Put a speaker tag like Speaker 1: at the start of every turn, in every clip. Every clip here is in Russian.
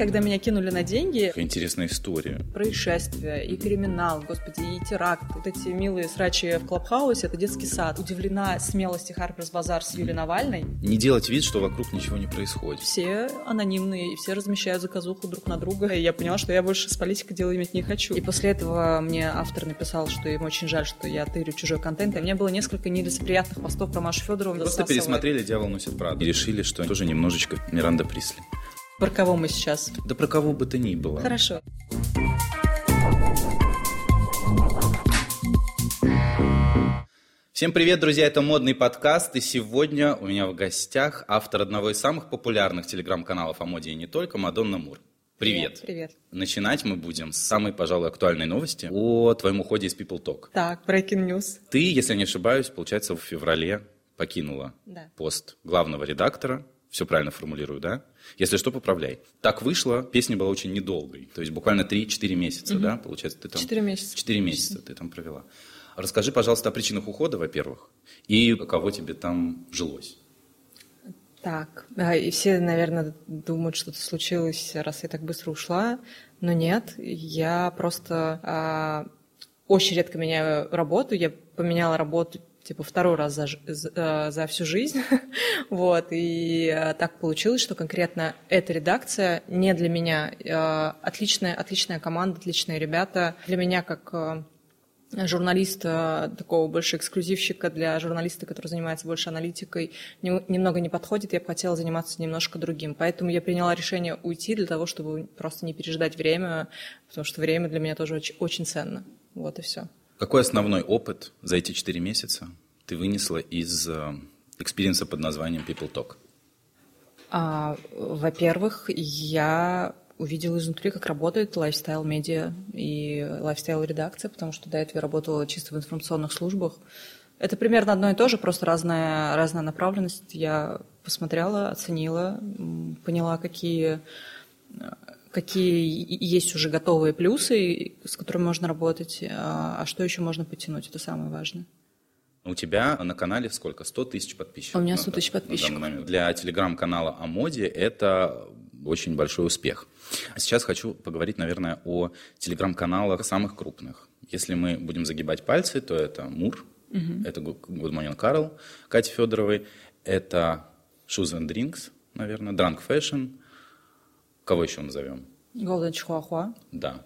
Speaker 1: Когда меня кинули на деньги...
Speaker 2: Интересная история.
Speaker 1: Происшествия и криминал, господи, и теракт. Вот эти милые срачи в Клабхаусе — это детский сад. Удивлена смелости Харперс Базар с Юлией Навальной.
Speaker 2: Не делать вид, что вокруг ничего не происходит.
Speaker 1: Все анонимные, и все размещают заказуху друг на друга. И я поняла, что я больше с политикой дело иметь не хочу. И после этого мне автор написал, что им очень жаль, что я тырю чужой контент. И у меня было несколько нелицеприятных постов про Машу Федорову.
Speaker 2: Просто пересмотрели «Дьявол носит Прада» и решили, что тоже немножечко Миранда Присли.
Speaker 1: Про кого мы сейчас?
Speaker 2: Да про кого бы то ни было.
Speaker 1: Хорошо.
Speaker 2: Всем привет, друзья, это модный подкаст, и сегодня у меня в гостях автор одного из самых популярных телеграм-каналов о моде и не только, Мадонна Мур. Привет.
Speaker 1: Привет.
Speaker 2: Начинать мы будем с самой, пожалуй, актуальной новости о твоем уходе из People Talk.
Speaker 1: Так, breaking news.
Speaker 2: Ты, если не ошибаюсь, получается, в феврале покинула
Speaker 1: Да.
Speaker 2: пост главного редактора. Все правильно формулирую, да? Если что, поправляй. Так вышло, песня была очень недолгой. То есть буквально 3-4 месяца, да, получается, ты там...
Speaker 1: Четыре месяца.
Speaker 2: 4 месяца ты там провела. Расскажи, пожалуйста, о причинах ухода, во-первых, и каково тебе там жилось.
Speaker 1: Так, а, и все, наверное, думают, что это случилось, раз я так быстро ушла, но нет, я просто а, очень редко меняю работу, я поменяла работу типа второй раз за, за, э, за всю жизнь, вот, и э, так получилось, что конкретно эта редакция не для меня, Э, отличная, отличная команда, отличные ребята, для меня как журналиста, такого больше эксклюзивщика для журналиста, который занимается больше аналитикой, не- немного не подходит, я бы хотела заниматься немножко другим. Поэтому я приняла решение уйти для того, чтобы просто не пережидать время, потому что время для меня тоже очень, очень ценно. Вот и все.
Speaker 2: Какой основной опыт за эти 4 месяца ты вынесла из э, experience а под названием People Talk?
Speaker 1: А, во-первых, я увидела изнутри, как работает lifestyle-медиа и lifestyle-редакция, потому что до этого я работала чисто в информационных службах. Это примерно одно и то же, просто разная, разная направленность. Я посмотрела, оценила, поняла, какие, какие есть уже готовые плюсы, с которыми можно работать, а а что еще можно подтянуть, это самое важное.
Speaker 2: У тебя на канале сколько? 100 тысяч подписчиков?
Speaker 1: У меня
Speaker 2: на-
Speaker 1: 100 тысяч
Speaker 2: на
Speaker 1: подписчиков.
Speaker 2: момент. Для телеграм-канала о моде это очень большой успех. А сейчас хочу поговорить, наверное, о телеграм-каналах самых крупных. Если мы будем загибать пальцы, то это Мур, это Good Morning Carl Кати Федоровой, это Shoes and Drinks, наверное, Drunk Fashion. Кого еще назовем?
Speaker 1: Golden Chihuahua.
Speaker 2: Да.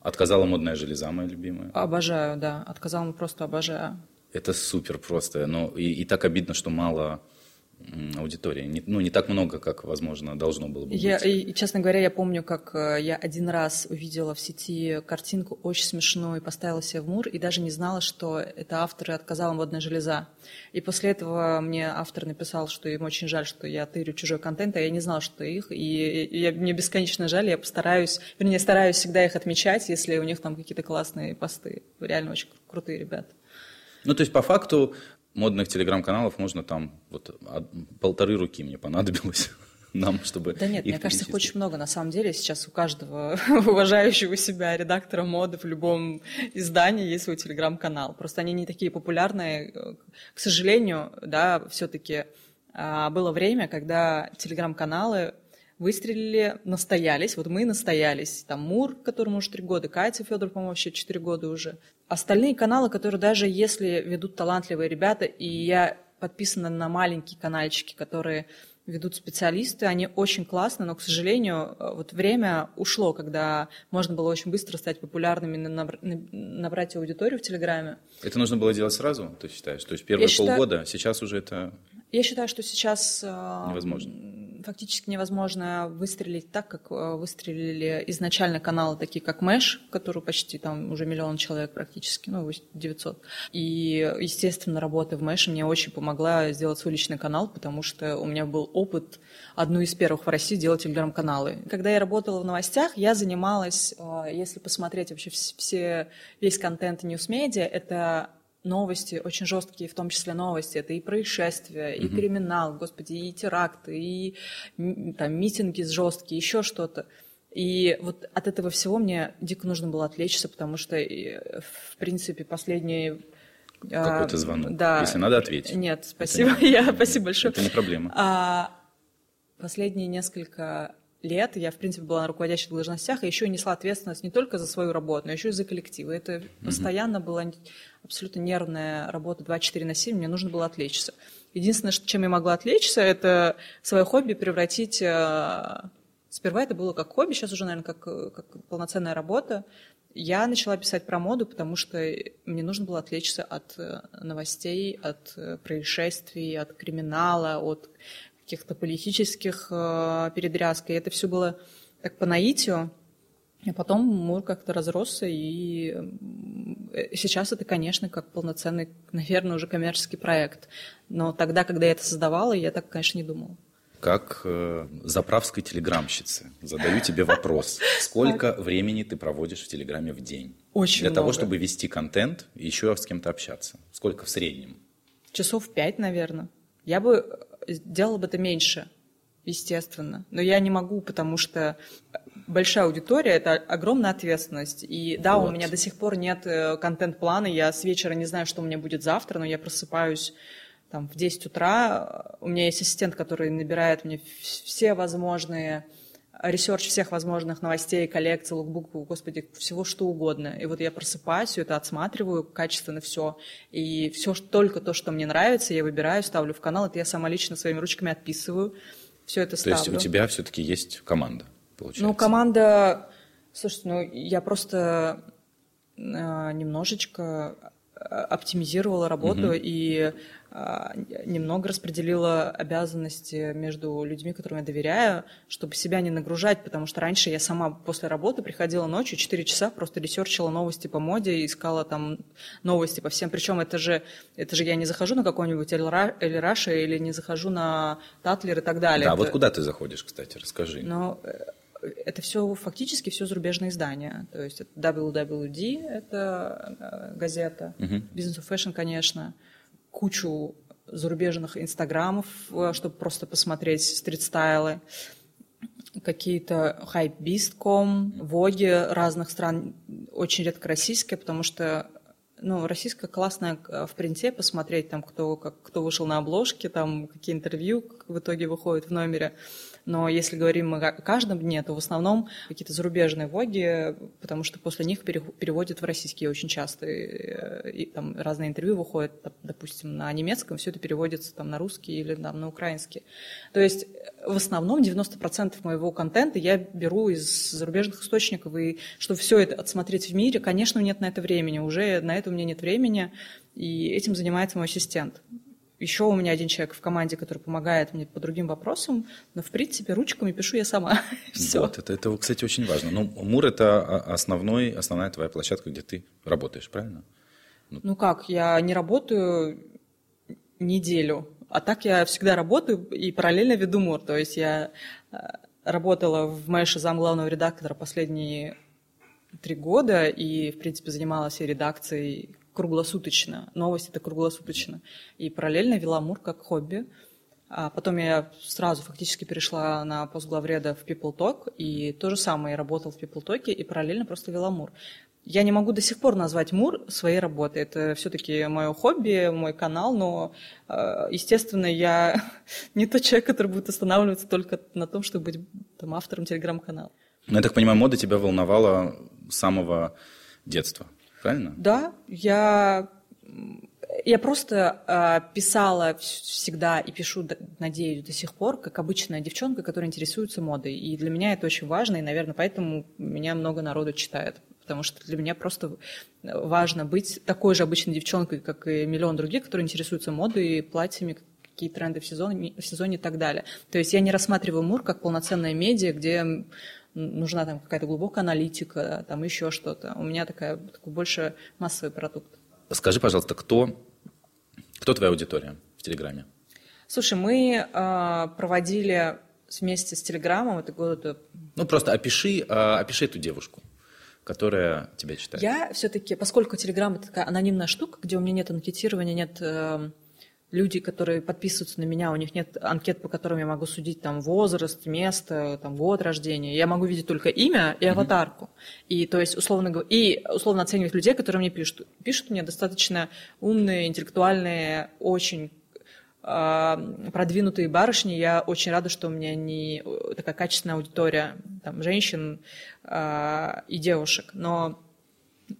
Speaker 2: Отказала модная железа, моя любимая.
Speaker 1: Обожаю, да. Отказала, просто обожаю.
Speaker 2: Это супер просто. Ну, и, и так обидно, что мало аудитории. Не- ну, не так много, как, возможно, должно было бы
Speaker 1: Я,
Speaker 2: быть.
Speaker 1: и, и, честно говоря, я помню, как э, я один раз увидела в сети картинку очень смешную и поставила себе в мур, и даже не знала, что это авторы отказала модная железа. И после этого мне автор написал, что им очень жаль, что я тырю чужой контент, а я не знала, что их, и, и я- мне бесконечно жаль, я постараюсь, вернее, стараюсь всегда их отмечать, если у них там какие-то классные посты. Реально очень кру- крутые ребята.
Speaker 2: Ну, то есть, по факту, модных телеграм-каналов можно там, вот, полторы руки мне понадобилось нам, чтобы
Speaker 1: Да нет, мне кажется, их очень много. На самом деле сейчас у каждого уважающего себя редактора моды в любом издании есть свой телеграм-канал. Просто они не такие популярные. К сожалению, да, все-таки было время, когда телеграм-каналы выстрелили, настоялись. Вот мы настоялись. Там Мур, которому уже три года, Катя Федор, по-моему, вообще четыре года уже. Остальные каналы, которые даже если ведут талантливые ребята, и я подписана на маленькие канальчики, которые ведут специалисты, они очень классно, но, к сожалению, вот время ушло, когда можно было очень быстро стать популярными, на- набр- на- набрать аудиторию в Телеграме.
Speaker 2: Это нужно было делать сразу, ты считаешь? То есть, первые
Speaker 1: Я считаю-
Speaker 2: полгода, сейчас уже это...
Speaker 1: Я считаю, что сейчас э,
Speaker 2: Невозможно.
Speaker 1: Фактически невозможно выстрелить так, как э, выстрелили изначально каналы, такие как Мэш, который почти там уже миллион человек практически, ну, 900. И, естественно, работа в Мэше мне очень помогла сделать свой личный канал, потому что у меня был опыт одну из первых в России делать телеграм-каналы. Когда я работала в новостях, я занималась, э, если посмотреть вообще вс- все, весь контент Ньюсмедиа, это новости, очень жесткие, в том числе новости. Это и происшествия, и криминал, господи, и теракты, и там митинги жесткие, еще что-то. И вот от этого всего мне дико нужно было отвлечься, потому что, и, в принципе, последние... а,
Speaker 2: Какой-то звонок.
Speaker 1: Да.
Speaker 2: Если надо, ответь.
Speaker 1: Нет, спасибо. Я, спасибо большое.
Speaker 2: Это не проблема.
Speaker 1: А, последние несколько лет я, в принципе, была на руководящих должностях, и еще несла ответственность не только за свою работу, но еще и за коллектив. И это mm-hmm. постоянно была абсолютно нервная работа 24 на 7, мне нужно было отвлечься. Единственное, чем я могла отвлечься, это свое хобби превратить... Э, сперва это было как хобби, сейчас уже, наверное, как, как полноценная работа. Я начала писать про моду, потому что мне нужно было отвлечься от э, новостей, от э, происшествий, от криминала, от каких-то политических э, передрязок. И это все было так по наитию. А потом Мур как-то разросся, и э, сейчас это, конечно, как полноценный, наверное, уже коммерческий проект. Но тогда, когда я это создавала, я так, конечно, не думала.
Speaker 2: Как э, заправской телеграмщице задаю тебе вопрос. Сколько времени ты проводишь в Телеграме в день?
Speaker 1: Очень
Speaker 2: Для
Speaker 1: много.
Speaker 2: того, чтобы вести контент и еще с кем-то общаться. Сколько в среднем?
Speaker 1: Часов пять, наверное. Я бы делала бы это меньше, естественно. Но я не могу, потому что большая аудитория – это огромная ответственность. И да, вот. у меня до сих пор нет э, контент-плана, я с вечера не знаю, что у меня будет завтра, но я просыпаюсь там, в 10 утра. У меня есть ассистент, который набирает мне все возможные research всех возможных новостей, коллекций, лукбуков, господи, всего что угодно. И вот я просыпаюсь, это отсматриваю, качественно все. И все, только то, что мне нравится, я выбираю, ставлю в канал. Это я сама лично своими ручками отписываю. Все это ставлю.
Speaker 2: То есть у тебя все-таки есть команда, получается?
Speaker 1: Ну, команда... Слушайте, ну, я просто э, немножечко оптимизировала работу угу. и а, немного распределила обязанности между людьми, которым я доверяю, чтобы себя не нагружать, потому что раньше я сама после работы приходила ночью 4 часа, просто ресерчила новости по моде, искала там новости по всем. Причем это же, это же я не захожу на какой-нибудь Эльраша или не захожу на Татлер и так далее.
Speaker 2: Да,
Speaker 1: это...
Speaker 2: вот куда ты заходишь, кстати, расскажи.
Speaker 1: Ну, это все фактически все зарубежные издания. То есть это WWD, это э, газета, uh-huh. Business of Fashion, конечно, кучу зарубежных инстаграмов, э, чтобы просто посмотреть стрит-стайлы, какие-то хайпбист.ком, воги разных стран, очень редко российские, потому что ну, российская классная э, в принте посмотреть, там, кто, как, кто вышел на обложке, там, какие интервью в итоге выходят в номере. Но если говорим мы о каждом дне, то в основном какие-то зарубежные влоги, потому что после них переводят в российские очень часто. И, и там разные интервью выходят, допустим, на немецком, все это переводится там на русский или там, на украинский. То есть в основном 90% моего контента я беру из зарубежных источников, и чтобы все это отсмотреть в мире, конечно, нет на это времени, уже на это у меня нет времени, и этим занимается мой ассистент. Еще у меня один человек в команде, который помогает мне по другим вопросам, но, в принципе, ручками пишу я сама. Все.
Speaker 2: Вот, это, это, кстати, очень важно. Ну, Мур – это основной, основная твоя площадка, где ты работаешь, правильно?
Speaker 1: Ну, ну как, я не работаю неделю, а так я всегда работаю и параллельно веду Мур. То есть я э, работала в Мэше зам главного редактора последние три года и, в принципе, занималась и редакцией круглосуточно. Новости это круглосуточно. И параллельно вела Мур как хобби. А потом я сразу фактически перешла на пост главреда в People Talk, и то же самое, я работала в People Talk и параллельно просто вела Мур. Я не могу до сих пор назвать Мур своей работой. Это все-таки мое хобби, мой канал, но, э, естественно, я не тот человек, который будет останавливаться только на том, чтобы быть там, автором телеграм-канала.
Speaker 2: Ну, я так понимаю, мода тебя волновала с самого детства правильно?
Speaker 1: Да, я, я просто э, писала всегда и пишу, надеюсь, до сих пор, как обычная девчонка, которая интересуется модой. И для меня это очень важно, и, наверное, поэтому меня много народу читает. Потому что для меня просто важно быть такой же обычной девчонкой, как и миллион других, которые интересуются модой, платьями, какие тренды в сезоне, в сезоне и так далее. То есть я не рассматриваю Мур как полноценное медиа, где нужна там какая-то глубокая аналитика, там еще что-то. У меня такая, такой больше массовый продукт.
Speaker 2: Скажи, пожалуйста, кто, кто твоя аудитория в Телеграме?
Speaker 1: Слушай, мы э, проводили вместе с Телеграмом, это года...
Speaker 2: Ну, просто опиши, э, опиши эту девушку которая тебя читает?
Speaker 1: Я все-таки, поскольку Телеграм это такая анонимная штука, где у меня нет анкетирования, нет э, люди, которые подписываются на меня, у них нет анкет, по которым я могу судить там возраст, место, там год рождения. Я могу видеть только имя и аватарку. Mm-hmm. И то есть условно и условно оценивать людей, которые мне пишут. Пишут мне достаточно умные, интеллектуальные, очень продвинутые барышни, я очень рада, что у меня не такая качественная аудитория там, женщин и девушек. Но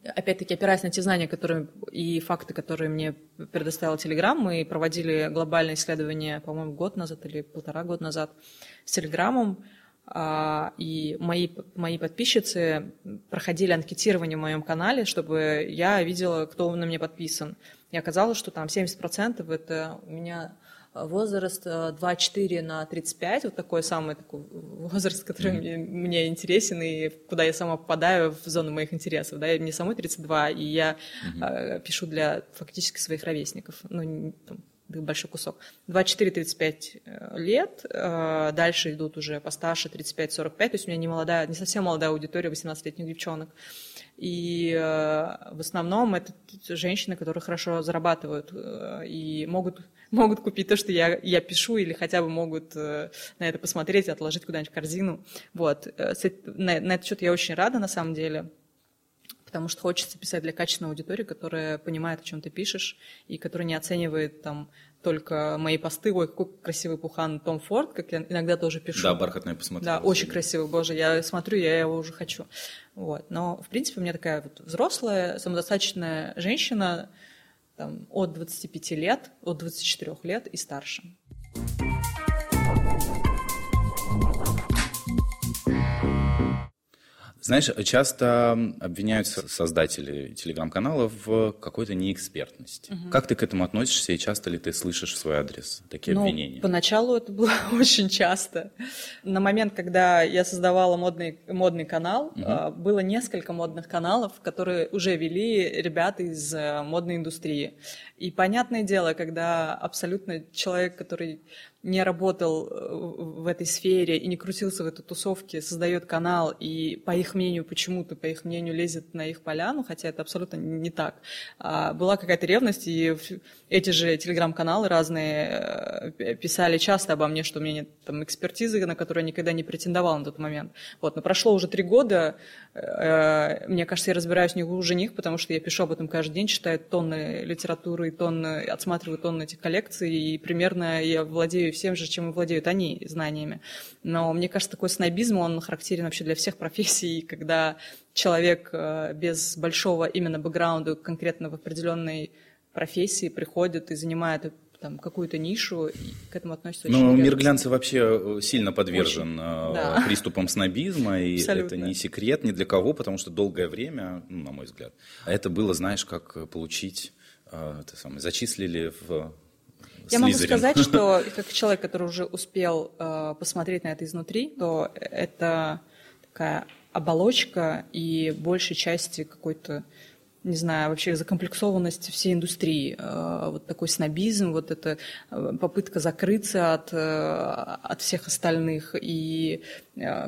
Speaker 1: опять-таки, опираясь на те знания которые, и факты, которые мне предоставил Телеграм, мы проводили глобальное исследование, по-моему, год назад или полтора года назад с Телеграмом, а, и мои, мои подписчицы проходили анкетирование в моем канале, чтобы я видела, кто на мне подписан. И оказалось, что там 70% это у меня возраст 24 э, на 35, вот такой самый такой возраст, который мне, мне интересен и куда я сама попадаю в зону моих интересов. Да, мне самой 32, и я mm-hmm. э, пишу для фактически своих ровесников, ну, там, большой кусок. 24-35 э, лет, э, дальше идут уже постарше 35-45, то есть у меня не молодая, не совсем молодая аудитория 18-летних девчонок. И в основном это женщины, которые хорошо зарабатывают и могут могут купить то, что я, я пишу, или хотя бы могут э, на это посмотреть, отложить куда-нибудь в корзину. Вот. Э, на, на этот счет я очень рада, на самом деле, потому что хочется писать для качественной аудитории, которая понимает, о чем ты пишешь, и которая не оценивает там только мои посты, ой, какой красивый пухан Том Форд, как я иногда тоже пишу.
Speaker 2: Да, бархатная посмотрела.
Speaker 1: Да, очень красивый, боже, я смотрю, я его уже хочу. Вот. Но, в принципе, у меня такая вот взрослая, самодостаточная женщина, там, от 25 лет, от 24 лет и старше.
Speaker 2: Знаешь, часто обвиняются создатели телеграм-каналов в какой-то неэкспертности. Угу. Как ты к этому относишься и часто ли ты слышишь в свой адрес такие ну, обвинения?
Speaker 1: Поначалу это было очень часто. На момент, когда я создавала модный, модный канал, угу. было несколько модных каналов, которые уже вели ребята из э, модной индустрии. И понятное дело, когда абсолютно человек, который не работал э, в этой сфере и не крутился в этой тусовке, создает канал и, по их мнению, почему-то, по их мнению, лезет на их поляну, хотя это абсолютно не так. А была какая-то ревность, и эти же телеграм-каналы разные э, писали часто обо мне, что у меня нет там экспертизы, на которую я никогда не претендовал на тот момент. Вот, но прошло уже три года, э, мне кажется, я разбираюсь не хуже них, потому что я пишу об этом каждый день, читаю тонны литературы и тонны, отсматриваю тонны этих коллекций, и примерно я владею всем же, чем владеют они знаниями. Но мне кажется, такой снобизм, он характерен вообще для всех профессий, когда человек э, без большого именно бэкграунда конкретно в определенной профессии приходит и занимает там какую-то нишу, и к этому относится очень
Speaker 2: Ну, мир глянца вообще э, сильно подвержен очень, э, да. приступам снобизма, и Абсолютно. это не секрет ни для кого, потому что долгое время, ну, на мой взгляд, это было, знаешь, как получить, это самое, зачислили в
Speaker 1: я могу сказать, что как человек, который уже успел э, посмотреть на это изнутри, то это такая оболочка и большей части какой-то не знаю, вообще закомплексованность всей индустрии, э, вот такой снобизм, вот эта э, попытка закрыться от, э, от всех остальных и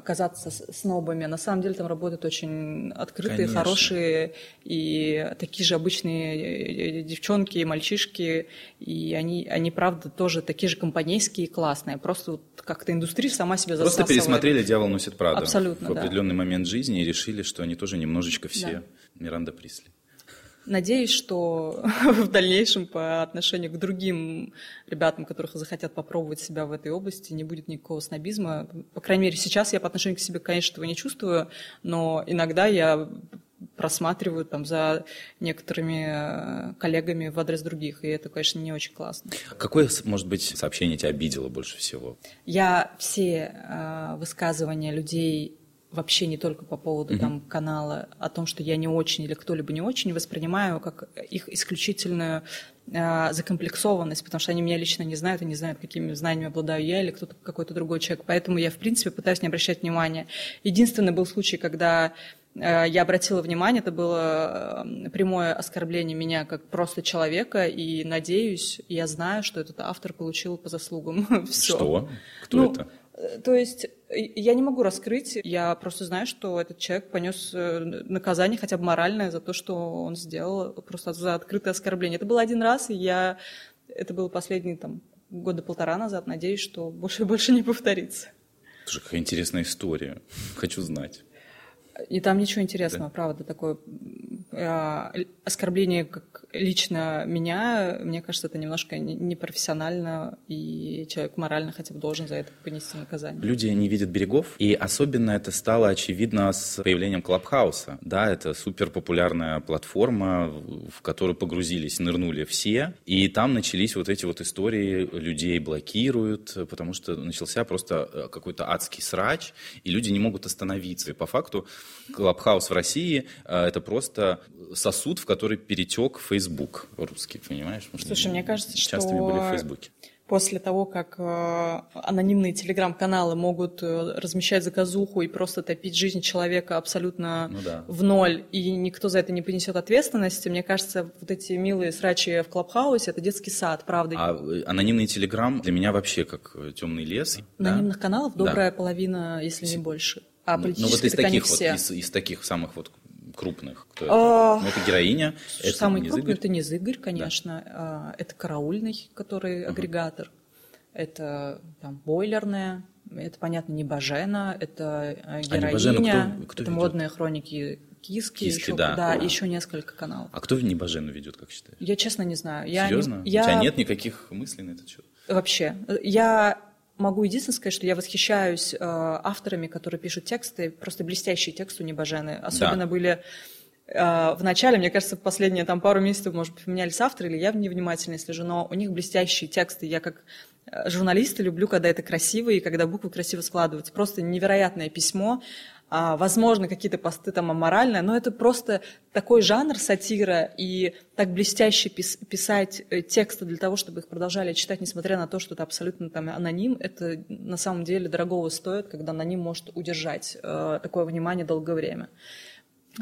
Speaker 1: казаться снобами. На самом деле там работают очень открытые, Конечно. хорошие и такие же обычные девчонки и мальчишки, и они, они правда тоже такие же компанейские и классные, просто вот как-то индустрия сама себя засасывает.
Speaker 2: Просто пересмотрели «Дьявол носит Прада»
Speaker 1: Абсолютно,
Speaker 2: в определенный да. момент жизни и решили, что они тоже немножечко все да. Миранда Присли.
Speaker 1: Надеюсь, что в дальнейшем по отношению к другим ребятам, которых захотят попробовать себя в этой области, не будет никакого снобизма. По крайней мере, сейчас я по отношению к себе, конечно, этого не чувствую, но иногда я просматриваю там за некоторыми э, коллегами в адрес других, и это, конечно, не очень классно.
Speaker 2: Какое, может быть, сообщение тебя обидело больше всего?
Speaker 1: Я все э, высказывания людей вообще не только по поводу mm-hmm. там канала, о том, что я не очень или кто-либо не очень, воспринимаю как их исключительную э, закомплексованность, потому что они меня лично не знают и не знают, какими знаниями обладаю я или кто-то какой-то другой человек. Поэтому я, в принципе, пытаюсь не обращать внимания. Единственный был случай, когда э, я обратила внимание, это было прямое оскорбление меня как просто человека, и надеюсь, я знаю, что этот автор получил по заслугам.
Speaker 2: Все. Что? Кто ну, это?
Speaker 1: Э, то есть я не могу раскрыть, я просто знаю, что этот человек понес э, наказание хотя бы моральное за то, что он сделал, просто за открытое оскорбление. Это был один раз, и я... Это было последние там, года полтора назад. Надеюсь, что больше больше не повторится.
Speaker 2: Это же какая интересная история. Хочу знать.
Speaker 1: И там ничего интересного, да? правда, такое э, оскорбление как лично меня, мне кажется, это немножко непрофессионально, и человек морально хотя бы должен за это понести наказание.
Speaker 2: Люди не видят берегов, и особенно это стало очевидно с появлением Клабхауса. Да, это супер популярная платформа, в которую погрузились, нырнули все, и там начались вот эти вот истории, людей блокируют, потому что начался просто э, какой-то адский срач, и люди не могут остановиться. И по факту Клабхаус в России э, — это просто сосуд, в который перетек Facebook русский, понимаешь?
Speaker 1: Потому Слушай, мне кажется,
Speaker 2: часто
Speaker 1: что...
Speaker 2: были в Фейсбуке
Speaker 1: после того, как э, анонимные телеграм-каналы могут э, размещать заказуху и просто топить жизнь человека абсолютно ну, да. в ноль, и никто за это не понесет ответственности, мне кажется, вот эти милые срачи в Клабхаусе – это детский сад, правда.
Speaker 2: А э, анонимный телеграм для меня вообще как темный лес.
Speaker 1: Анонимных да? каналов добрая да. половина, если не больше. А
Speaker 2: ну, ну вот из таких вот, из, из таких самых вот крупных? Кто это? А, ну, это героиня.
Speaker 1: Это самый крупный это Низыгорь, конечно. Да. А, это караульный, который агрегатор. Это там бойлерная. Это, понятно, не Бажена, это э, героиня. А Небожену кто, кто это ведет? модные хроники Киски, Киски еще, да. да, еще несколько каналов.
Speaker 2: А кто Небожену ведет, как считаешь?
Speaker 1: Я честно не знаю.
Speaker 2: Серьезно?
Speaker 1: Я,
Speaker 2: я... У тебя нет никаких мыслей на этот счет?
Speaker 1: Вообще. Я могу единственное сказать, что я восхищаюсь э, авторами, которые пишут тексты, просто блестящие тексты у Небожены. Особенно да. были э, в начале, мне кажется, в последние там пару месяцев, может быть, поменялись авторы, или я невнимательно слежу, но у них блестящие тексты. Я как э, журналиста люблю, когда это красиво и когда буквы красиво складываются. Просто невероятное письмо возможно, какие-то посты там аморальные, но это просто такой жанр сатира, и так блестяще пис писать э, тексты для того, чтобы их продолжали читать, несмотря на то, что это абсолютно там аноним, это на самом деле дорогого стоит, когда аноним может удержать э, такое внимание долгое время.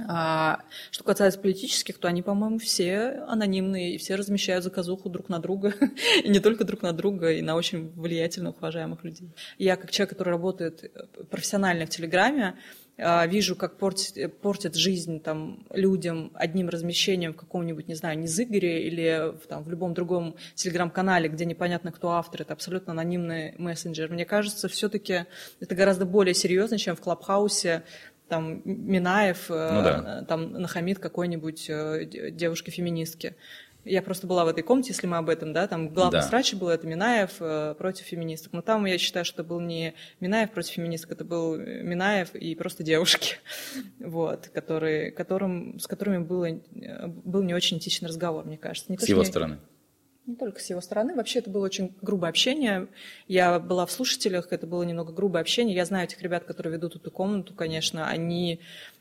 Speaker 1: А, что касается политических, то они, по-моему, все анонимные, и все размещают заказуху друг на друга, и не только друг на друга, и на очень влиятельных, уважаемых людей. Я, как человек, который работает э, профессионально в Телеграме, а, вижу, как портит, портит жизнь там, людям одним размещением в каком-нибудь, не знаю, Низыгоре или в, там, в любом другом телеграм-канале, где непонятно, кто автор, это абсолютно анонимный мессенджер. Мне кажется, все-таки это гораздо более серьезно, чем в Клабхаусе, там Минаев э, ну, да. там нахамит какой-нибудь э, девушке-феминистке. Я просто была в этой комнате, если мы об этом, да, там главный да. срач был, это Минаев э, против феминисток. Но там я считаю, что был не Минаев против феминисток, это был Минаев и просто девушки, вот, которые, которым, с которыми было, был не очень этичный разговор, мне кажется. Не
Speaker 2: с его стороны?
Speaker 1: Не только с его стороны. Вообще это было очень грубое общение. Я была в слушателях, это было немного грубое общение. Я знаю этих ребят, которые ведут эту комнату, конечно. Они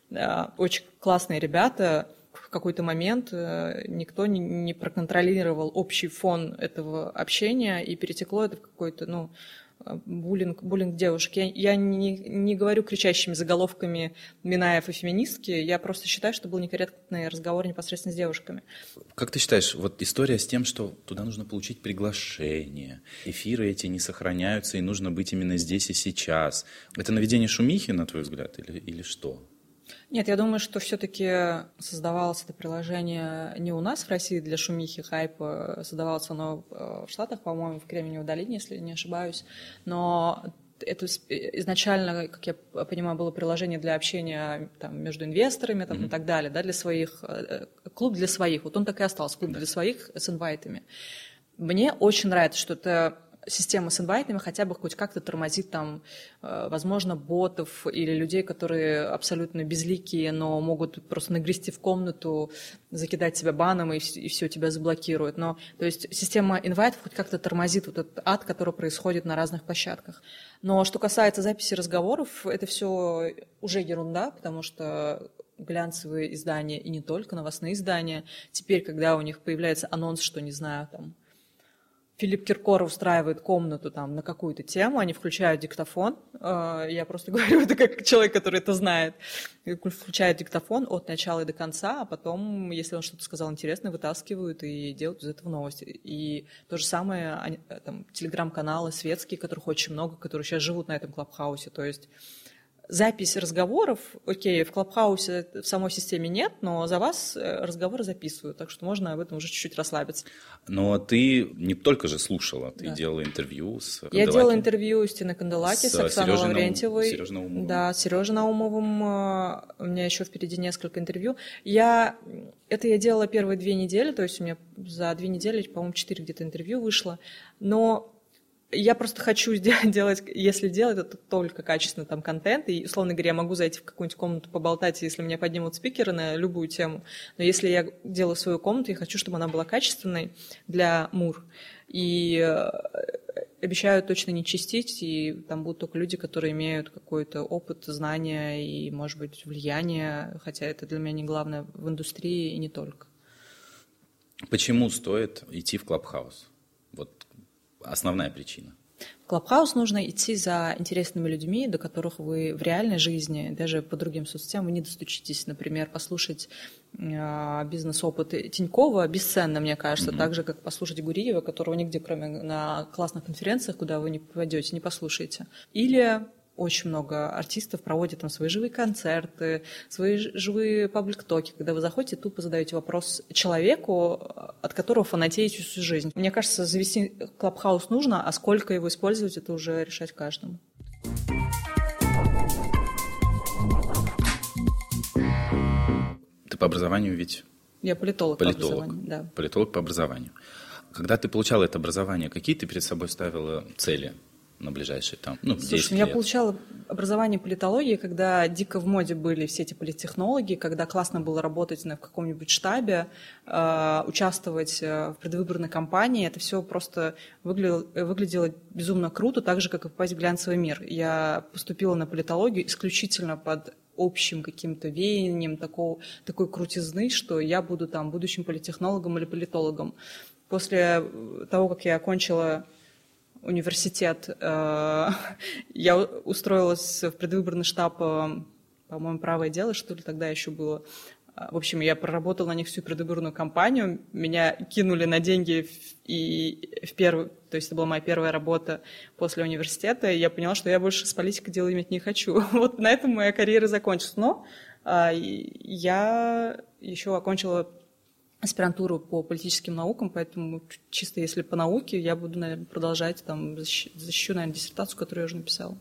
Speaker 1: э, очень классные ребята, в какой-то момент э, никто не, не проконтролировал общий фон этого общения, и перетекло это в какой-то, ну, буллинг, буллинг девушек. Я, я не, не говорю кричащими заголовками Минаев и феминистки, я просто считаю, что был некорректный разговор непосредственно с девушками.
Speaker 2: Как ты считаешь, вот история с тем, что туда нужно получить приглашение, эфиры эти не сохраняются, и нужно быть именно здесь и сейчас, это наведение шумихи, на твой взгляд, или, или что?
Speaker 1: Нет, я думаю, что все-таки создавалось это приложение не у нас в России для шумихи, хайпа, создавалось оно в Штатах, по-моему, в Кремниевой долине, если не ошибаюсь, но это изначально, как я понимаю, было приложение для общения там, между инвесторами там, mm-hmm. и так далее, да, для своих, э, клуб для своих, вот он так и остался, клуб для своих с инвайтами. Мне очень нравится, что это система с инвайтами хотя бы хоть как-то тормозит там, э, возможно, ботов или людей, которые абсолютно безликие, но могут просто нагрести в комнату, закидать себя баном и, и все, тебя заблокируют. Но, то есть система инвайтов хоть как-то тормозит вот этот ад, который происходит на разных площадках. Но что касается записи разговоров, это все уже ерунда, потому что глянцевые издания и не только новостные издания. Теперь, когда у них появляется анонс, что, не знаю, там, Филипп Киркоров устраивает комнату там на какую-то тему, они включают диктофон. Э, я просто говорю это как человек, который это знает. Включают диктофон от начала и до конца, а потом, если он что-то сказал интересное, вытаскивают и делают из этого новости. И то же самое там, телеграм-каналы светские, которых очень много, которые сейчас живут на этом клабхаусе. То есть запись разговоров, окей, в Клабхаусе в самой системе нет, но за вас э, разговоры записывают, так что можно об этом уже чуть-чуть расслабиться.
Speaker 2: Но ты не только же слушала, ты да. делала интервью с
Speaker 1: Канделаки. Я делала интервью с Тиной Канделаки, с, с Оксаной Сережей Лаврентьевой. Сережей Наумовым. Да, с Сережей Наумовым. Э, у меня еще впереди несколько интервью. Я... Это я делала первые две недели, то есть у меня за две недели, по-моему, четыре где-то интервью вышло. Но я просто хочу делать, если делать, это только качественный там контент. И, условно говоря, я могу зайти в какую-нибудь комнату поболтать, если меня поднимут спикеры на любую тему. Но если я делаю свою комнату, я хочу, чтобы она была качественной для МУР. И э, обещаю точно не чистить, и там будут только люди, которые имеют какой-то опыт, знания и, может быть, влияние, хотя это для меня не главное в индустрии и не только.
Speaker 2: Почему стоит идти в Clubhouse? Основная причина?
Speaker 1: В Clubhouse нужно идти за интересными людьми, до которых вы в реальной жизни, даже по другим соцсетям, вы не достучитесь. Например, послушать э, бизнес-опыт Тинькова бесценно, мне кажется, mm-hmm. так же, как послушать Гуриева, которого нигде, кроме на классных конференциях, куда вы не попадете, не послушаете. Или очень много артистов проводят там свои живые концерты, свои живые public talk и, когда вы заходите, тупо задаете вопрос человеку, от которого фанатеете всю жизнь. Мне кажется, завести клабхаус нужно, а сколько его использовать, это уже решать каждому.
Speaker 2: Ты по образованию ведь?
Speaker 1: Я политолог, политолог. по образованию, да.
Speaker 2: Политолог по образованию. Когда ты получала это образование, какие ты перед собой ставила цели? На ближайшие там, ну,
Speaker 1: Слушай, я получала образование политологии, когда дико в моде были все эти политтехнологии, когда классно было работать на, в каком-нибудь штабе, э, участвовать в предвыборной кампании. Это все просто выглядело, выглядело безумно круто, так же, как и попасть в глянцевый мир. Я поступила на политологию исключительно под общим каким-то веянием такого, такой крутизны, что я буду там будущим политтехнологом или политологом. После того, как я окончила университет. Э, я устроилась в предвыборный штаб, э, по-моему, «Правое дело», что ли, тогда еще было. В общем, я проработала на них всю предвыборную кампанию. Меня кинули на деньги и в первую, то есть это была моя первая работа после университета, и я поняла, что я больше с политикой дела иметь не хочу. Вот на этом моя карьера закончилась. Но я еще окончила аспирантуру по политическим наукам, поэтому чисто если по науке, я буду, наверное, продолжать, там, защищу, наверное, диссертацию, которую я уже написала.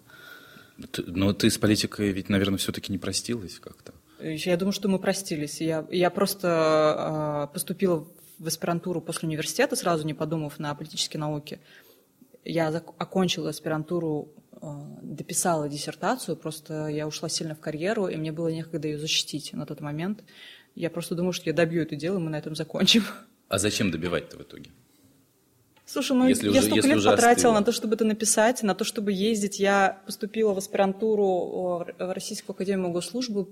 Speaker 2: но ты с политикой ведь, наверное, все-таки не простилась как-то?
Speaker 1: Я думаю, что мы простились. Я, я просто э, поступила в аспирантуру после университета, сразу не подумав на политические науки. Я окончила аспирантуру, э, дописала диссертацию, просто я ушла сильно в карьеру, и мне было некогда ее защитить на тот момент. Я просто думаю, что я добью это дело, и мы на этом закончим.
Speaker 2: А зачем добивать-то в итоге?
Speaker 1: Слушай, ну если я уже, столько лет потратила остыло. на то, чтобы это написать, на то, чтобы ездить. Я поступила в аспирантуру в Российскую академию госслужбы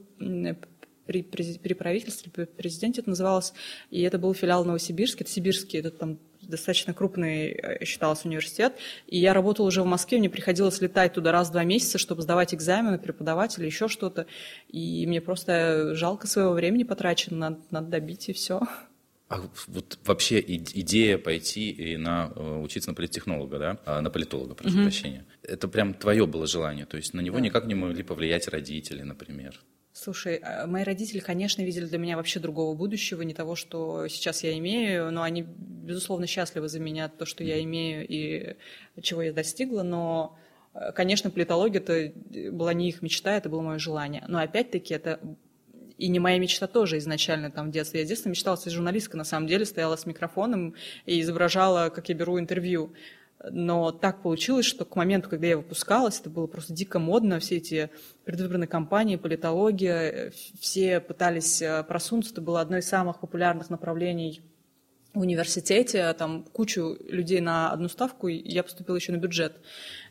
Speaker 1: при, при, при правительстве, при президенте это называлось, и это был филиал Новосибирск, это сибирский, это там достаточно крупный э, считался университет, и я работала уже в Москве, мне приходилось летать туда раз в два месяца, чтобы сдавать экзамены, преподаватели, еще что-то, и мне просто жалко своего времени потрачено, надо, надо добить, и все.
Speaker 2: А вот вообще идея пойти и на, э, учиться на политтехнолога, да, а, на политолога, прошу mm-hmm. прощения, это прям твое было желание, то есть на него да. никак не могли повлиять родители, например?
Speaker 1: Слушай, а, мои родители, конечно, видели для меня вообще другого будущего, не того, что сейчас я имею, но они, безусловно, счастливы за меня, то, что я имею и чего я достигла, но, э, конечно, политология это была не их мечта, это было мое желание. Но опять-таки это и не моя мечта тоже изначально там в детстве. Я в детстве мечтала стать журналисткой, на самом деле, стояла с микрофоном и изображала, как я беру интервью. Но так получилось, что к моменту, когда я выпускалась, это было просто дико модно, все эти предвыборные кампании, политология, все пытались э, просунуться, это было одно из самых популярных направлений в университете, там кучу людей на одну ставку, и я поступила еще на бюджет.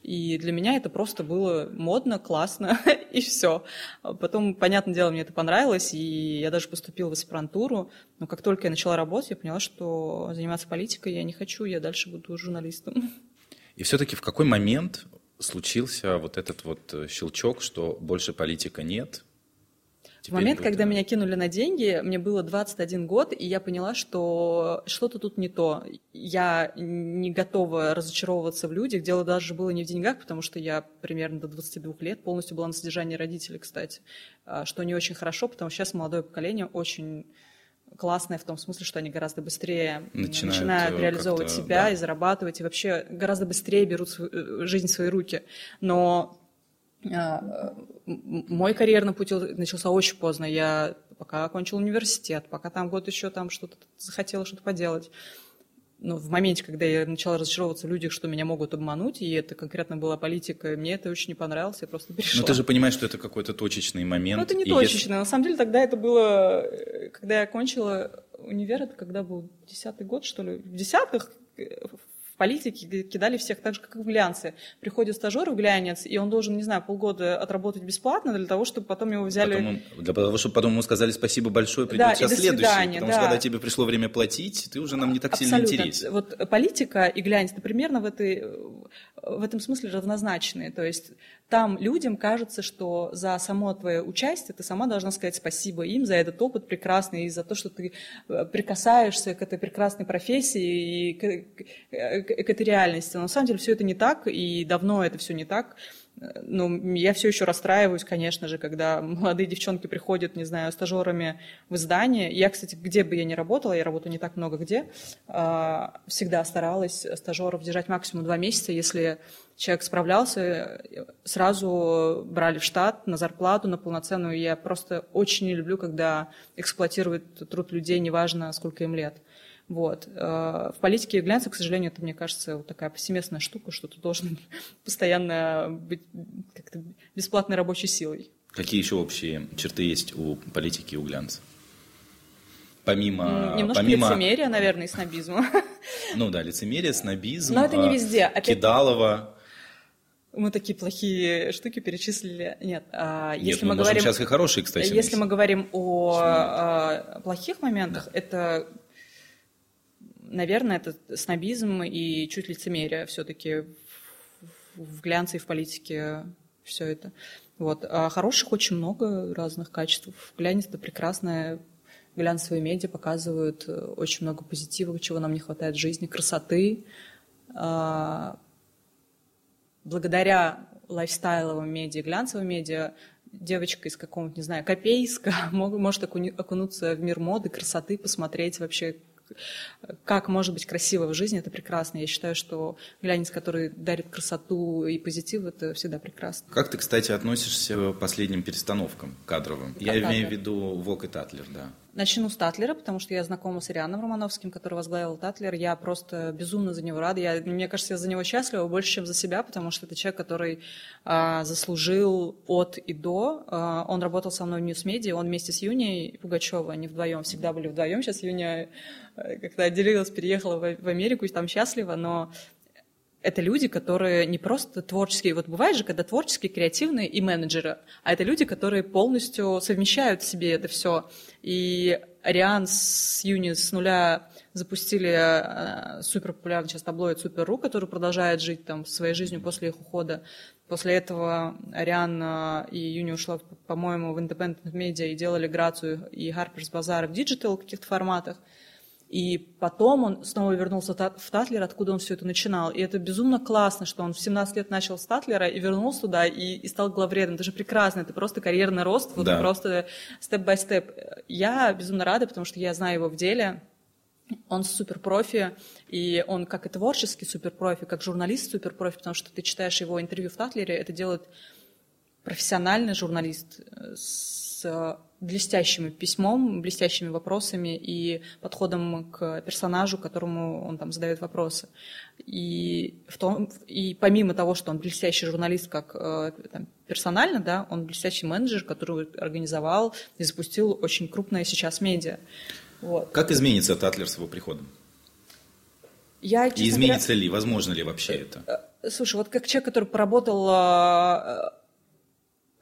Speaker 1: И для меня это просто было модно, классно, и все. Потом, понятное дело, мне это понравилось, и я даже поступила в аспирантуру. Но как только я начала работать, я поняла, что заниматься политикой я не хочу, я дальше буду журналистом.
Speaker 2: И все-таки в какой момент случился вот этот вот щелчок, что больше политика нет,
Speaker 1: В момент, когда меня кинули на деньги, мне было 21 год, и я поняла, что что-то тут не то. Я не готова разочаровываться в людях. Дело даже было не в деньгах, потому что я примерно до 22 лет полностью была на содержании родителей, кстати. А, что не очень хорошо, потому что сейчас молодое поколение очень классное в том смысле, что они гораздо быстрее начинают, начинают реализовывать себя да. и зарабатывать, и вообще гораздо быстрее берут свою, э, жизнь в свои руки. Но мой карьерный путь начался очень поздно. Я пока окончил университет, пока там год еще там что-то захотела что-то поделать. Но в моменте, когда я начала разочаровываться в людях, что меня могут обмануть, и это конкретно была политика, мне это очень не понравилось, я просто перешла.
Speaker 2: Но ты же понимаешь, что это какой-то точечный момент. Ну,
Speaker 1: это не точечный. Если... На самом деле тогда это было, э, когда я окончила универ, это когда был десятый год, что ли, в десятых, э, политики кидали всех так же, как и в глянце. Приходит стажер в глянец, и он должен, не знаю, полгода отработать бесплатно для того, чтобы потом его взяли...
Speaker 2: Потом, для того, чтобы потом ему сказали спасибо большое, придет да, сейчас следующий. Свидания, потому да. что когда тебе пришло время платить, ты уже нам не так Абсолютно. сильно интересен.
Speaker 1: Вот политика и глянец, это примерно в, этой, в этом смысле равнозначные. То есть там людям кажется, что за само твое участие ты сама должна сказать спасибо им за этот опыт прекрасный и за то, что ты э, прикасаешься к этой прекрасной профессии и к, к, к этой реальности. Но на самом деле все это не так, и давно это все не так. Но я все еще расстраиваюсь, конечно же, когда молодые девчонки приходят, не знаю, стажерами в издание. Я, кстати, где бы я ни работала, я работаю не так много где, а, всегда старалась стажеров держать максимум два месяца. Если человек справлялся, сразу брали в штат на зарплату, на полноценную. Я просто очень не люблю, когда эксплуатируют труд людей, неважно, сколько им лет. Вот. Э, в политике и глянце, к сожалению, это, мне кажется, вот такая повсеместная штука, что ты должен постоянно быть как-то бесплатной рабочей силой.
Speaker 2: Какие еще общие черты есть у политики и у глянца? Помимо,
Speaker 1: Немножко
Speaker 2: помимо...
Speaker 1: лицемерия, наверное, и снобизма.
Speaker 2: Ну да, лицемерие, снобизм.
Speaker 1: Но это не везде.
Speaker 2: Опять... Кидалова.
Speaker 1: Мы такие плохие штуки перечислили. Нет, а
Speaker 2: если Нет, мы, мы говорим... сейчас и хорошие, кстати.
Speaker 1: Если мы говорим о, о плохих моментах, да. это наверное, это снобизм и чуть лицемерие все-таки в глянце и в политике все это. Вот. А хороших очень много разных качеств. Глянец – это прекрасное глянцевые медиа показывают э, очень много позитива, чего нам не хватает в жизни, красоты. А, благодаря лайфстайловым медиа, глянцевым медиа, девочка из какого-нибудь, не знаю, Копейска может окунуться в мир моды, красоты, посмотреть вообще, как может быть красиво в жизни, это прекрасно. Я считаю, что глянец, который дарит красоту и позитив, это всегда прекрасно.
Speaker 2: Как ты, кстати, относишься к последним перестановкам кадровым? Как я имею в виду Vogue и Tatler, да.
Speaker 1: Начну с Tatler а, потому что я знакома с Арианом Романовским, который возглавил Tatler. Я просто безумно за него рада. Я, мне кажется, я за него счастлива больше, чем за себя, потому что это человек, который а, заслужил от и до. А, он работал со мной в News Media, он вместе с Юней Пугачевой, они вдвоем всегда были вдвоем. Сейчас Юня э, как-то отделилась, переехала в, в Америку и там счастлива, но это люди, которые не просто творческие. Вот бывает же, когда творческие, креативные и менеджеры, а это люди, которые полностью совмещают в себе это все. И Ариан с Юней с нуля запустили э, супер популярный сейчас таблоид Super.ru, который продолжает жить там своей жизнью после их ухода. После этого Ариан э, и Юни ушла, по-моему, в Independent Media и делали Грацию и Harper's Bazaar в digital каких-то форматах. И потом он снова вернулся в Татлер, откуда он все это начинал. И это безумно классно, что он в 17 лет начал с Татлера и вернулся туда и, и стал главредом. Это же прекрасно, это просто карьерный рост, вот да. просто степ-бай-степ. Я безумно рада, потому что я знаю его в деле. Он супер профи, и он как и творческий супер профи, как журналист супер профи, потому что ты читаешь его интервью в Татлере, это делает профессиональный журналист с блестящим письмом, блестящими вопросами и подходом к персонажу, которому он там задает вопросы. И, в том, и помимо того, что он блестящий журналист как э, там, персонально, да, он блестящий менеджер, который организовал и запустил очень крупное сейчас медиа. Вот.
Speaker 2: Как изменится Татлер с его приходом?
Speaker 1: Я,
Speaker 2: и изменится говоря, ли, возможно ли вообще это?
Speaker 1: Э, слушай, вот как человек, который поработал э,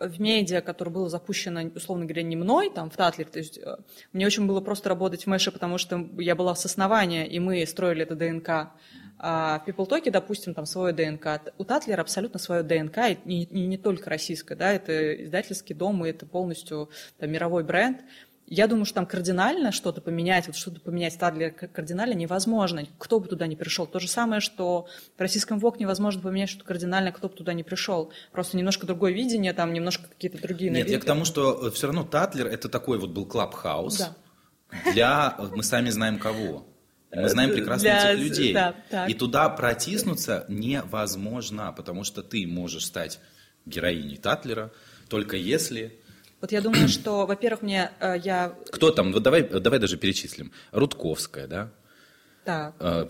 Speaker 1: в медиа, которое было запущено, условно говоря, не мной, там, в Татлере, то есть э, мне очень было просто работать в Мэше, потому что я была с основания, и мы строили это ДНК. А в PeopleTalk, допустим, там свое ДНК. У Татлера абсолютно свое ДНК, и не, и не только российское, да, это издательский дом, и это полностью там, мировой бренд. Я думаю, что там кардинально что-то поменять, вот что-то поменять Тадлер кардинально невозможно. Кто бы туда не пришел. То же самое, что в российском ВОК невозможно поменять что-то кардинально, кто бы туда не пришел. Просто немножко другое видение, там немножко какие-то другие
Speaker 2: Нет, я к тому, что э, все равно Татлер это такой вот был клабхаус
Speaker 1: да.
Speaker 2: для, мы сами знаем кого. Мы знаем прекрасно для... этих людей. Да, и туда протиснуться невозможно, потому что ты можешь стать героиней Татлера, только если
Speaker 1: вот я думаю, что, во-первых, мне э, я...
Speaker 2: Кто там? Вот давай, давай даже перечислим. Рудковская, да?
Speaker 1: Так.
Speaker 2: Э,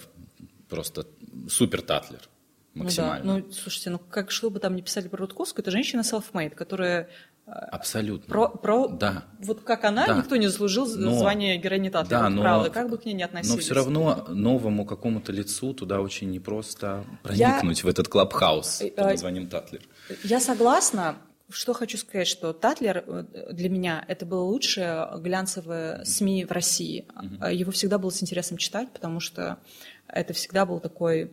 Speaker 2: просто супер татлер. Максимально.
Speaker 1: Ну, да. ну, слушайте, ну как что бы там не писали про Рудковскую, это женщина self-made, которая
Speaker 2: э, Абсолютно.
Speaker 1: Про, про
Speaker 2: да.
Speaker 1: вот как она, да. никто не заслужил но, звание героини Татлера, да, но, правда, как бы к ней не относились.
Speaker 2: Но все равно новому какому-то лицу туда очень непросто проникнуть я, в этот клабхаус под названием Татлер.
Speaker 1: Я согласна, что хочу сказать, что Татлер э, для меня это было лучшее глянцевое СМИ в России. Mm-hmm. Его всегда было с интересом читать, потому что это всегда был такой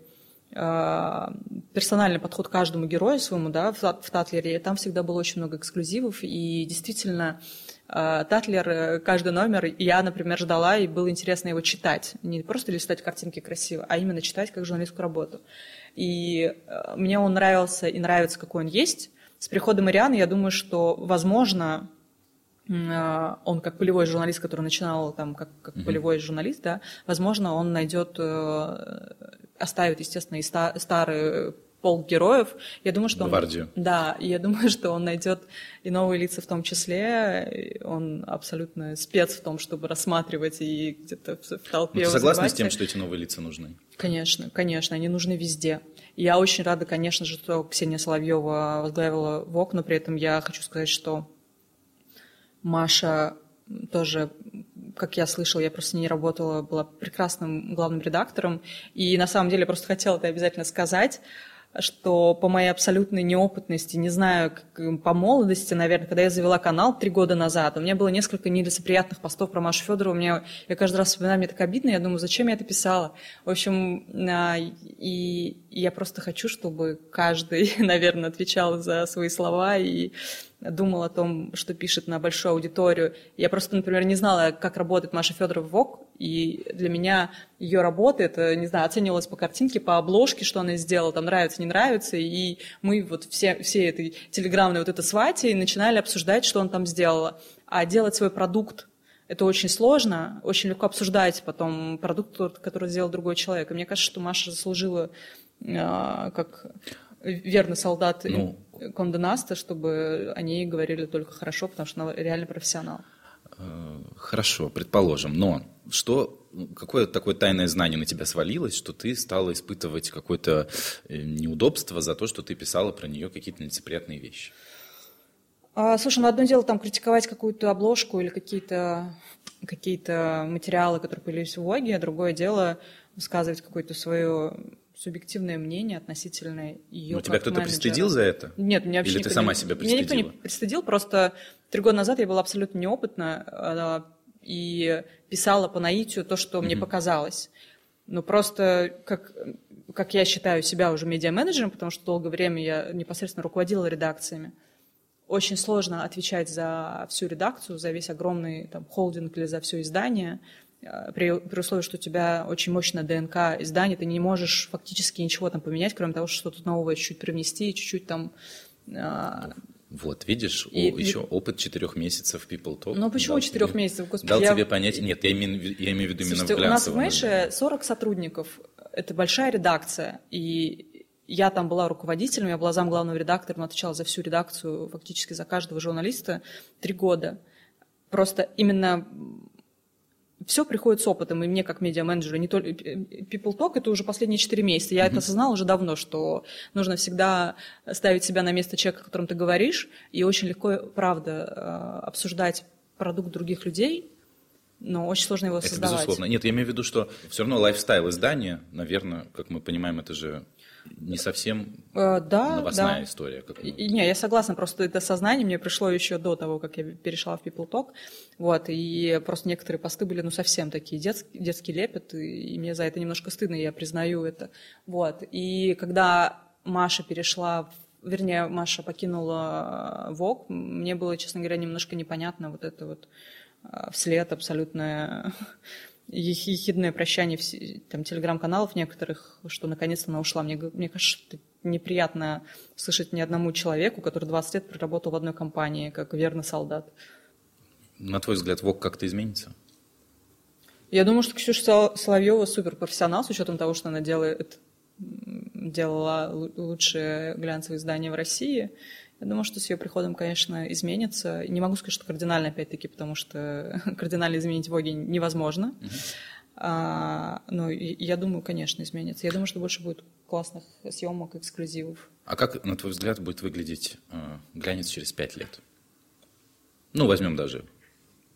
Speaker 1: э, персональный подход к каждому герою своему, да, в, в Татлере. Там всегда было очень много эксклюзивов, и действительно э, Татлер, каждый номер, я, например, ждала, и было интересно его читать. Не просто листать картинки красиво, а именно читать как журналистскую работу. И мне он нравился и нравится, какой он есть, с приходом Ирианы, я думаю, что, возможно, э, он как полевой журналист, который начинал там как, как mm-hmm. полевой журналист, да, возможно, он найдет, э, оставит, естественно, и ста- старые полк героев. Я думаю, что
Speaker 2: Гвардию.
Speaker 1: он, да, я думаю, что он найдет и новые лица в том числе. Он абсолютно спец в том, чтобы рассматривать и где-то в толпе.
Speaker 2: Ну, ты согласна с тем, что эти новые лица нужны?
Speaker 1: Конечно, конечно, они нужны везде. Я очень рада, конечно же, что Ксения Соловьева возглавила ВОК, но при этом я хочу сказать, что Маша тоже, как я слышала, я просто не работала, была прекрасным главным редактором. И на самом деле я просто хотела это обязательно сказать что по моей абсолютной неопытности, не знаю, как, по молодости, наверное, когда я завела канал три года назад, у меня было несколько нелицеприятных постов про Машу Федорову, мне, я каждый раз вспоминаю, мне так обидно, я думаю, зачем я это писала? В общем, а, и, и я просто хочу, чтобы каждый, наверное, отвечал за свои слова и думал о том, что пишет на большую аудиторию. Я просто, например, не знала, как работает Маша Федорова в ВОК, и для меня ее работа, это, не знаю, оценивалось по картинке, по обложке, что она сделала, там нравится, не нравится, и мы вот все, все этой телеграммной вот это свати начинали обсуждать, что он там сделала. А делать свой продукт это очень сложно, очень легко обсуждать потом продукт, который сделал другой человек. И мне кажется, что Маша заслужила э, как верный солдат ну, Конде Наста, чтобы они говорили только хорошо, потому что она реально профессионал.
Speaker 2: Э, хорошо, предположим, но что, какое такое тайное знание на тебя свалилось, что ты стала испытывать какое-то э, неудобство за то, что ты писала про нее какие-то нелицеприятные вещи?
Speaker 1: А, слушай, ну одно дело там критиковать какую-то обложку или какие-то какие материалы, которые появились в Воге, а другое дело высказывать какое-то свое субъективное мнение относительно ее.
Speaker 2: Ну, тебя кто-то пристыдил за это?
Speaker 1: Нет, меня вообще
Speaker 2: Или ты сама себя пристыдила?
Speaker 1: Меня никто не пристыдил, просто три года назад я была абсолютно неопытна а, и писала по наитию то, что mm-hmm. мне показалось. Ну, просто как, как я считаю себя уже медиа-менеджером, потому что долгое время я непосредственно руководила редакциями, очень сложно отвечать за всю редакцию, за весь огромный там, холдинг или за все издание – при, при условии, что у тебя очень мощная ДНК издания, ты не можешь фактически ничего там поменять, кроме того, что что-то новое чуть-чуть привнести, чуть-чуть там...
Speaker 2: А... Вот, видишь, и, о, еще опыт четырех месяцев People Talk.
Speaker 1: Ну, почему четырех месяцев?
Speaker 2: Господи, дал я... тебе понять, нет, я имею, я имею в виду Слушайте, именно в.
Speaker 1: У нас в Мэше 40 сотрудников, это большая редакция, и я там была руководителем, я была замглавного редактора, но отвечала за всю редакцию, фактически за каждого журналиста три года. Просто именно все приходит с опытом, и мне как медиа-менеджеру, не только People Talk, это уже последние четыре месяца. Я mm-hmm. это осознала уже давно, что нужно всегда ставить себя на место человека, о котором ты говоришь, и очень легко, правда, э, обсуждать продукт других людей, но очень сложно его создавать.
Speaker 2: Это безусловно. Нет, я имею в виду, что все равно лайфстайл издания, наверное, как мы понимаем, это же не совсем
Speaker 1: э, да,
Speaker 2: новостная
Speaker 1: да.
Speaker 2: история. Как
Speaker 1: и, не, я согласна, просто это сознание мне пришло еще до того, как я перешла в People Talk, вот, и просто некоторые посты были, ну, совсем такие детские, детский лепет, и, и мне за это немножко стыдно, я признаю это, вот, и когда Маша перешла в вернее, Маша покинула ВОК, мне было, честно говоря, немножко непонятно вот это вот э, вслед абсолютное ехидное прощание в, там, телеграм-каналов некоторых, что наконец-то она ушла. Мне, мне кажется, это неприятно слышать ни одному человеку, который 20 лет проработал в одной компании, как верный солдат.
Speaker 2: На твой взгляд, ВОК как-то изменится?
Speaker 1: Я думаю, что Ксюша Соловьева суперпрофессионал, с учетом того, что она делает, делала лучшие глянцевые издания в России. Я думаю, что с ее приходом, конечно, изменится. Не могу сказать, что кардинально, опять-таки, потому что кардинально изменить Воги невозможно. Uh-huh. А, но я думаю, конечно, изменится. Я думаю, что больше будет классных съемок, эксклюзивов.
Speaker 2: А как, на твой взгляд, будет выглядеть э, глянец через пять лет? Ну, возьмем даже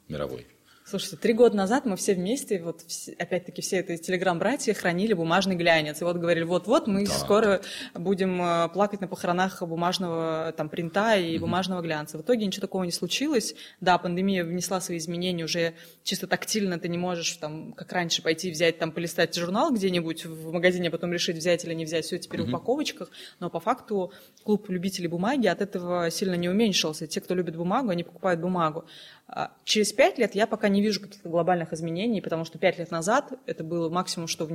Speaker 2: мировой.
Speaker 1: Слушайте, три года назад мы все вместе, вот опять-таки все это телеграм-братья хранили бумажный глянец. И вот говорили, вот-вот мы да. скоро будем э, плакать на похоронах бумажного там принта и угу. бумажного глянца. В итоге ничего такого не случилось. Да, пандемия внесла свои изменения, уже чисто тактильно ты не можешь там, как раньше, пойти взять там, полистать журнал где-нибудь в магазине, а потом решить, взять или не взять. Все теперь угу. в упаковочках. Но по факту клуб любителей бумаги от этого сильно не уменьшился. Те, кто любит бумагу, они покупают бумагу. А через пять лет я пока не вижу каких-то глобальных изменений, потому что пять лет назад это было максимум, что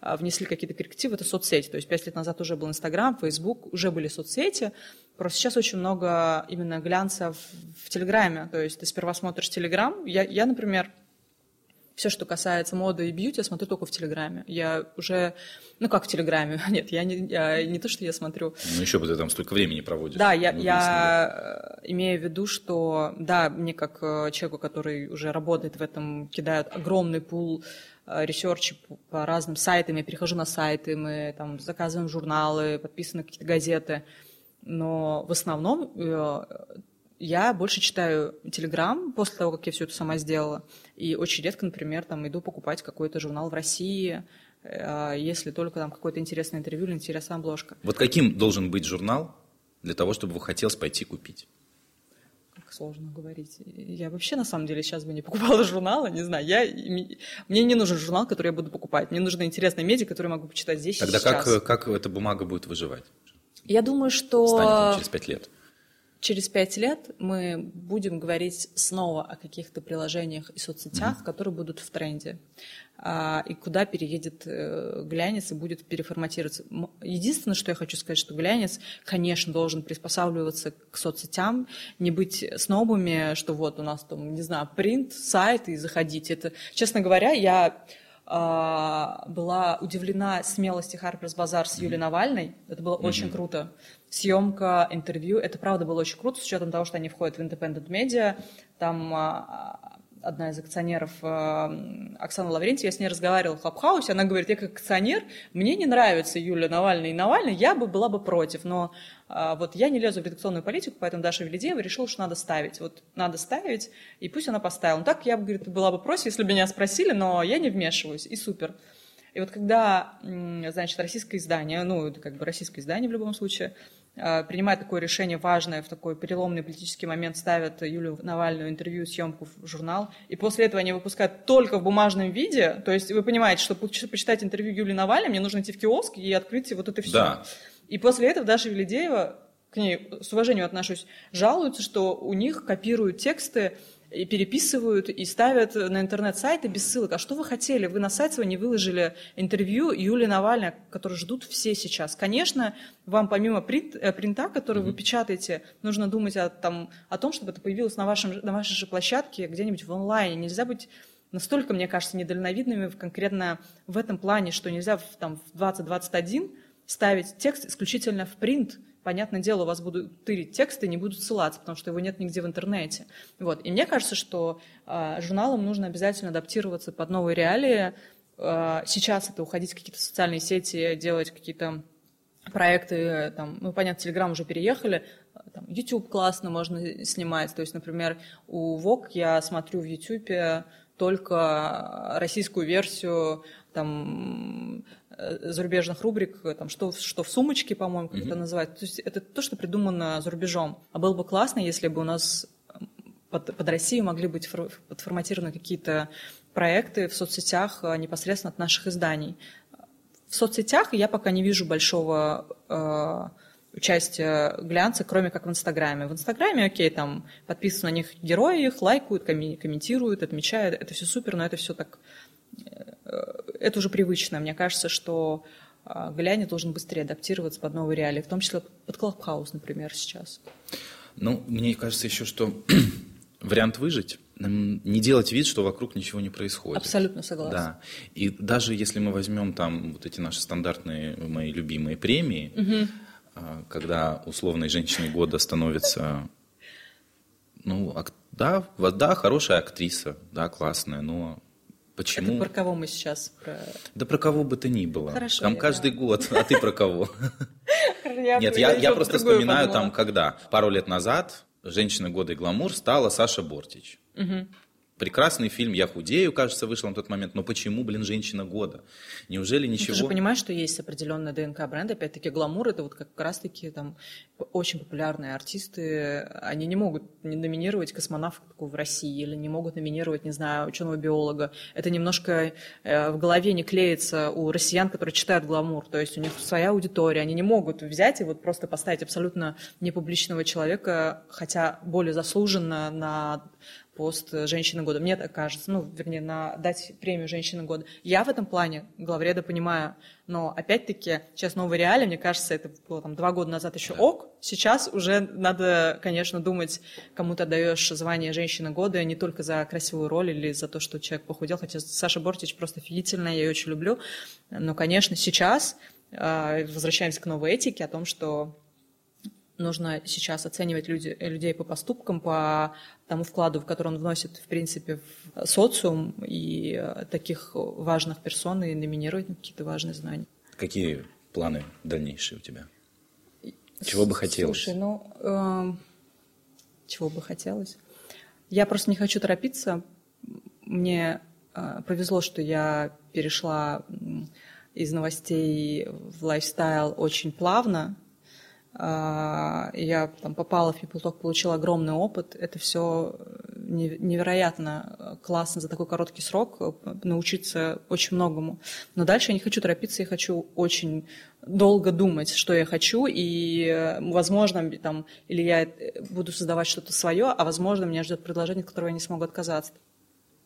Speaker 1: а, внесли какие-то коррективы, это соцсети. То есть пять лет назад уже был Инстаграм, Фейсбук, уже были соцсети. Просто сейчас очень много именно глянца в, в Телеграме. То есть ты сперва смотришь Телеграм. Я, я, например, все, что касается моды и бьюти, я смотрю только в Телеграме. Я уже, ну как в Телеграме? Нет, я не, я, не то, что я смотрю.
Speaker 2: Ну еще бы ты там столько времени проводишь.
Speaker 1: Да, я, я имею в виду, что, да, мне как э, человеку, который уже работает в этом, кидают огромный пул э, ресерчи по разным сайтам, я перехожу на сайты, мы там заказываем журналы, подписаны какие-то газеты, но в основном э, я больше читаю Телеграм после того, как я все это сама сделала. И очень редко, например, там иду покупать какой-то журнал в России, э, если только там какое-то интересное интервью или интересная обложка.
Speaker 2: Вот каким должен быть журнал для того, чтобы вы хотелось пойти купить?
Speaker 1: Как сложно говорить. Я вообще, на самом деле, сейчас бы не покупала журналы, не знаю. Я, мне не нужен журнал, который я буду покупать. Мне нужны интересные медиа, которые я могу почитать здесь
Speaker 2: Тогда
Speaker 1: и сейчас.
Speaker 2: Тогда как, как эта бумага будет выживать?
Speaker 1: Я думаю, что...
Speaker 2: Станет через пять лет
Speaker 1: через пять лет мы будем говорить снова о каких-то приложениях и соцсетях, mm-hmm. которые будут в тренде, а, и куда переедет э, глянец и будет переформатироваться. Единственное, что я хочу сказать, что глянец, конечно, должен приспосабливаться к соцсетям, не быть снобами, что вот у нас там, не знаю, принт, сайт и заходить. Это, честно говоря, я была удивлена смелости Harper's Bazaar с Юлией Навальной. Это было mm-hmm. очень круто съемка, интервью. Это правда было очень круто, с учетом того, что они входят в Independent Media. Там а, одна из акционеров а, Оксана Лаврентьева, я с ней разговаривала в Клабхаусе, она говорит, я как акционер, мне не нравится Юлия Навальная и Навальный, я бы была бы против, но а, вот я не лезу в редакционную политику, поэтому Даша Велидеева решила, что надо ставить. Вот надо ставить, и пусть она поставила. Ну так я бы, говорит, была бы против, если бы меня спросили, но я не вмешиваюсь, и супер. И вот когда, значит, российское издание, ну, как бы российское издание в любом случае, принимает такое решение важное в такой переломный политический момент, ставят Юлию Навальную интервью, съемку в журнал, и после этого они выпускают только в бумажном виде, то есть вы понимаете, что почитать интервью Юлии Навальной, мне нужно идти в киоск и открыть вот это все.
Speaker 2: Да.
Speaker 1: И после этого Даша Велидеева, к ней с уважением отношусь, жалуются, что у них копируют тексты и переписывают, и ставят на интернет-сайты без ссылок. А что вы хотели? Вы на сайт свой не выложили интервью Юлии Навальной, которую ждут все сейчас. Конечно, вам помимо принт, э, принта, который mm-hmm. вы печатаете, нужно думать о, там, о том, чтобы это появилось на, вашем, на вашей же площадке где-нибудь в онлайне. Нельзя быть настолько, мне кажется, недальновидными конкретно в этом плане, что нельзя в, там, в 2021 ставить текст исключительно в принт, понятное дело, у вас будут тырить тексты, не будут ссылаться, потому что его нет нигде в интернете. Вот. И мне кажется, что э, журналам нужно обязательно адаптироваться под новые реалии. Э, сейчас это уходить в какие-то социальные сети, делать какие-то проекты, там, ну, понятно, Телеграм уже переехали, там, YouTube классно можно снимать. То есть, например, у Vogue я смотрю в YouTube только российскую версию там, зарубежных рубрик, там, что, что в сумочке, по-моему, как mm-hmm. это называют. То есть это то, что придумано за рубежом. А было бы классно, если бы у нас под, под Россию могли быть подформатированы какие-то проекты в соцсетях непосредственно от наших изданий. В соцсетях я пока не вижу большого э, участия глянца, кроме как в Инстаграме. В Инстаграме, окей, там подписаны на них герои, их лайкают, комментируют, отмечают, это все супер, но это все так... Э, это уже привычно. Мне кажется, что э, глянец должен быстрее адаптироваться под новые реалии, в том числе под Клабхаус, например, сейчас.
Speaker 2: Ну, мне кажется еще, что вариант выжить не делать вид, что вокруг ничего не происходит.
Speaker 1: Абсолютно согласна.
Speaker 2: Да. И даже если мы возьмем там вот эти наши стандартные, мои любимые премии, угу. когда условной женщиной года становится, ну, да, да, хорошая актриса, да, классная, но Почему?
Speaker 1: Это про кого мы сейчас? Про...
Speaker 2: Да про кого бы то ни было.
Speaker 1: Хорошо.
Speaker 2: Там каждый да. год, а ты про кого? Нет, я просто вспоминаю там, когда пару лет назад женщина года и гламур стала Саша Бортич. Прекрасный фильм «Я худею», кажется, вышел на тот момент. Но почему, блин, женщина года? Неужели ничего... Ну,
Speaker 1: ты же понимаешь, что есть определенная ДНК бренда. Опять-таки, гламур – это вот как раз-таки там очень популярные артисты. Они не могут номинировать космонавтку в России или не могут номинировать, не знаю, ученого-биолога. Это немножко э, в голове не клеится у россиян, которые читают гламур. То есть у них своя аудитория. Они не могут взять и вот просто поставить абсолютно непубличного человека, хотя более заслуженно на пост «Женщины года». Мне так кажется, ну, вернее, на дать премию «Женщины года». Я в этом плане главреда понимаю, но опять-таки сейчас новые реалии, мне кажется, это было там два года назад еще ок, сейчас уже надо, конечно, думать, кому ты отдаешь звание «Женщины года» не только за красивую роль или за то, что человек похудел, хотя Саша Бортич просто офигительная, я ее очень люблю, но, конечно, сейчас а, возвращаемся к новой этике о том, что нужно сейчас оценивать люди, людей по поступкам, по тому вкладу, в который он вносит, в принципе, в социум, и э, таких важных персон и номинировать на какие-то важные знания.
Speaker 2: Какие планы дальнейшие у тебя? Чего бы хотелось?
Speaker 1: Слушай, ну, э, чего бы хотелось? Я просто не хочу торопиться. Мне э, повезло, что я перешла из новостей в лайфстайл очень плавно, я там попала в People получила огромный опыт. Это все невероятно классно за такой короткий срок э, научиться очень многому. Но дальше я не хочу торопиться, я хочу очень долго думать, что я хочу, и, э, возможно, там, или я э, буду создавать что-то свое, а, возможно, меня ждет предложение, от которого я не смогу отказаться.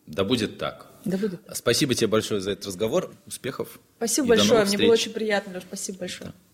Speaker 2: Да будет так.
Speaker 1: Да будет.
Speaker 2: Спасибо тебе большое за этот разговор. Успехов.
Speaker 1: Спасибо большое. Мне было очень приятно, Леш. Спасибо большое. Да.